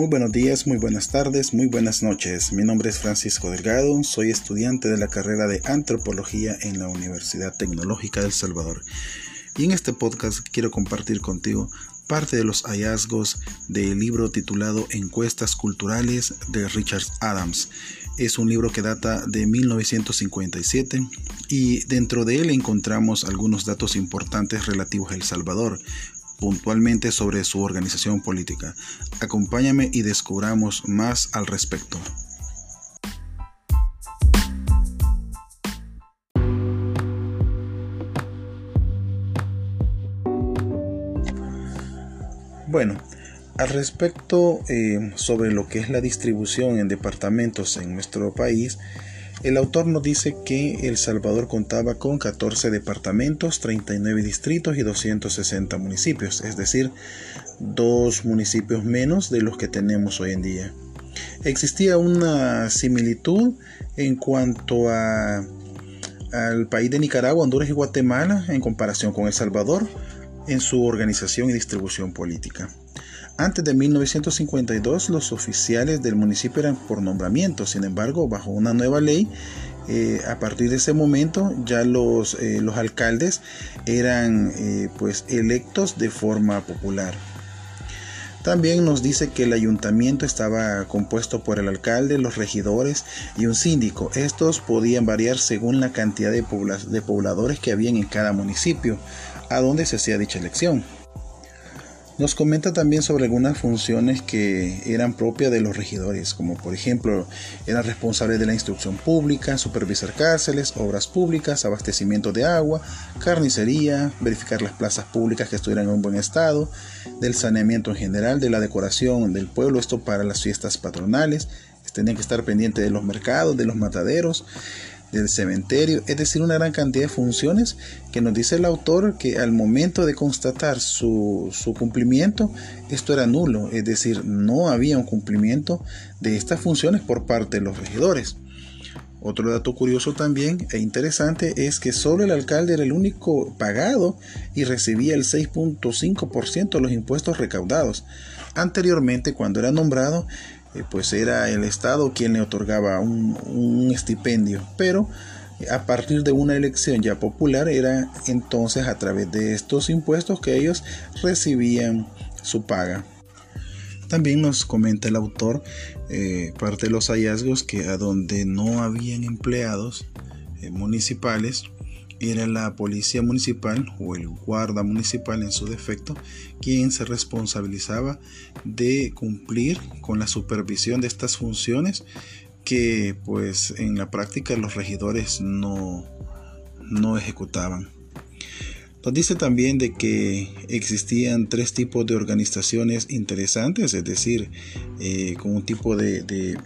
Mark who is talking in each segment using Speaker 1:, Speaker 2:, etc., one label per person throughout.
Speaker 1: Muy buenos días, muy buenas tardes, muy buenas noches. Mi nombre es Francisco Delgado, soy estudiante de la carrera de Antropología en la Universidad Tecnológica del Salvador. Y en este podcast quiero compartir contigo parte de los hallazgos del libro titulado Encuestas Culturales de Richard Adams. Es un libro que data de 1957 y dentro de él encontramos algunos datos importantes relativos a El Salvador, puntualmente sobre su organización política. Acompáñame y descubramos más al respecto. Bueno, al respecto eh, sobre lo que es la distribución en departamentos en nuestro país, el autor nos dice que El Salvador contaba con 14 departamentos, 39 distritos y 260 municipios, es decir, dos municipios menos de los que tenemos hoy en día. Existía una similitud en cuanto a, al país de Nicaragua, Honduras y Guatemala en comparación con El Salvador en su organización y distribución política. Antes de 1952 los oficiales del municipio eran por nombramiento, sin embargo, bajo una nueva ley, eh, a partir de ese momento ya los, eh, alcaldes eran eh, pues electos de forma popular. También nos dice que el ayuntamiento estaba compuesto por el alcalde, los regidores y un síndico. Estos podían variar según la cantidad de, de pobladores que habían en cada municipio, a donde se hacía dicha elección. Nos comenta también sobre algunas funciones que eran propias de los regidores, como por ejemplo, eran responsables de la instrucción pública, supervisar cárceles, obras públicas, abastecimiento de agua, carnicería, verificar las plazas públicas que estuvieran en un buen estado, del saneamiento en general, de la decoración del pueblo, esto para las fiestas patronales, tenían que estar pendientes de los mercados, de los mataderos, del cementerio, es decir, una gran cantidad de funciones que nos dice el autor que al momento de constatar su, su, cumplimiento, esto era nulo, es decir, no había un cumplimiento de estas funciones por parte de los regidores. Otro dato curioso también e interesante es que solo el alcalde era el único pagado y recibía el 6.5% de los impuestos recaudados. Anteriormente, cuando era nombrado, eh, pues era el Estado quien le otorgaba un, estipendio, pero a partir de una elección ya popular era entonces a través de estos impuestos que ellos recibían su paga. También nos comenta el autor eh, parte de los hallazgos que a donde no habían empleados eh, municipales era la policía municipal o el guarda municipal en su defecto quien se responsabilizaba de cumplir con la supervisión de estas funciones que pues en la práctica los regidores no, no ejecutaban. Nos dice también de que existían tres tipos de organizaciones interesantes, es decir, eh, con un tipo de, de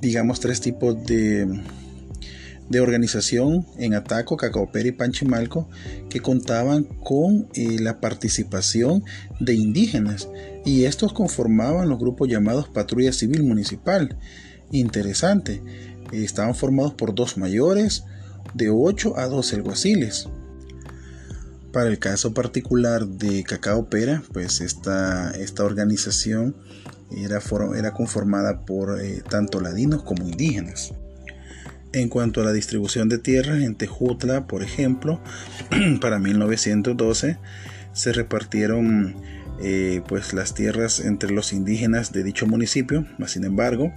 Speaker 1: digamos, tres tipos de de organización en Ataco, Cacaopera y Panchimalco que contaban con eh, la participación de indígenas y estos conformaban los grupos llamados Patrulla Civil Municipal. Interesante, estaban formados por dos mayores, de 8 a 12 alguaciles. Para el caso particular de Cacaopera, pues esta, esta organización era, era conformada por eh, tanto ladinos como indígenas. En cuanto a la distribución de tierras en Tejutla, por ejemplo, para 1912 se repartieron eh, pues las tierras entre los indígenas de dicho municipio. Sin embargo,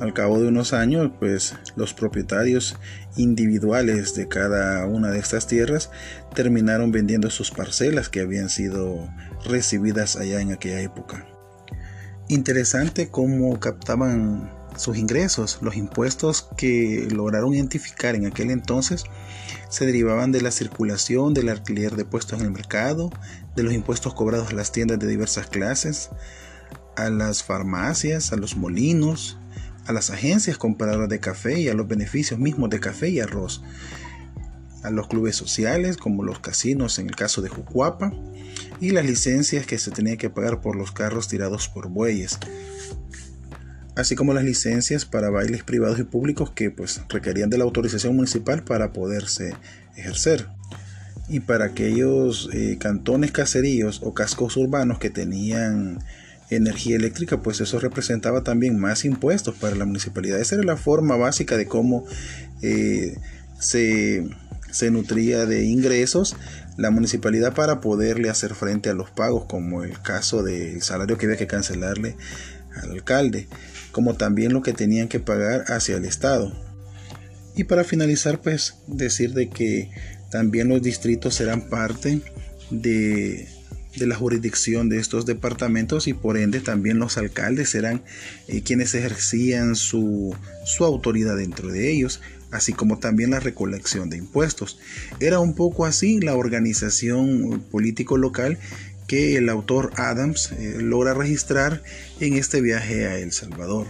Speaker 1: al cabo de unos años, pues los propietarios individuales de cada una de estas tierras terminaron vendiendo sus parcelas que habían sido recibidas allá en aquella época. Interesante cómo captaban sus ingresos, los impuestos que lograron identificar en aquel entonces se derivaban de la circulación del alquiler de puestos en el mercado, de los impuestos cobrados a las tiendas de diversas clases, a las farmacias, a los molinos, a las agencias compradoras de café y a los beneficios mismos de café y arroz, a los clubes sociales como los casinos en el caso de Jucuapa y las licencias que se tenía que pagar por los carros tirados por bueyes así como las licencias para bailes privados y públicos que pues requerían de la autorización municipal para poderse ejercer. Y para aquellos eh, cantones caseríos o cascos urbanos que tenían energía eléctrica, pues eso representaba también más impuestos para la municipalidad. Esa era la forma básica de cómo eh, se, se nutría de ingresos la municipalidad para poderle hacer frente a los pagos, como el caso del salario que había que cancelarle al alcalde, como también lo que tenían que pagar hacia el Estado. Y para finalizar, pues decir de que también los distritos serán parte de, la jurisdicción de estos departamentos y por ende también los alcaldes serán eh, quienes ejercían su, su autoridad dentro de ellos así como también la recolección de impuestos. Era un poco así la organización político local que el autor Adams eh, logra registrar en este viaje a El Salvador.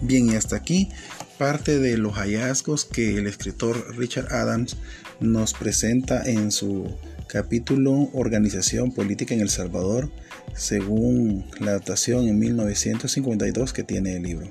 Speaker 1: Bien, y hasta aquí parte de los hallazgos que el escritor Richard Adams nos presenta en su capítulo Organización Política en El Salvador, según la adaptación en 1952 que tiene el libro.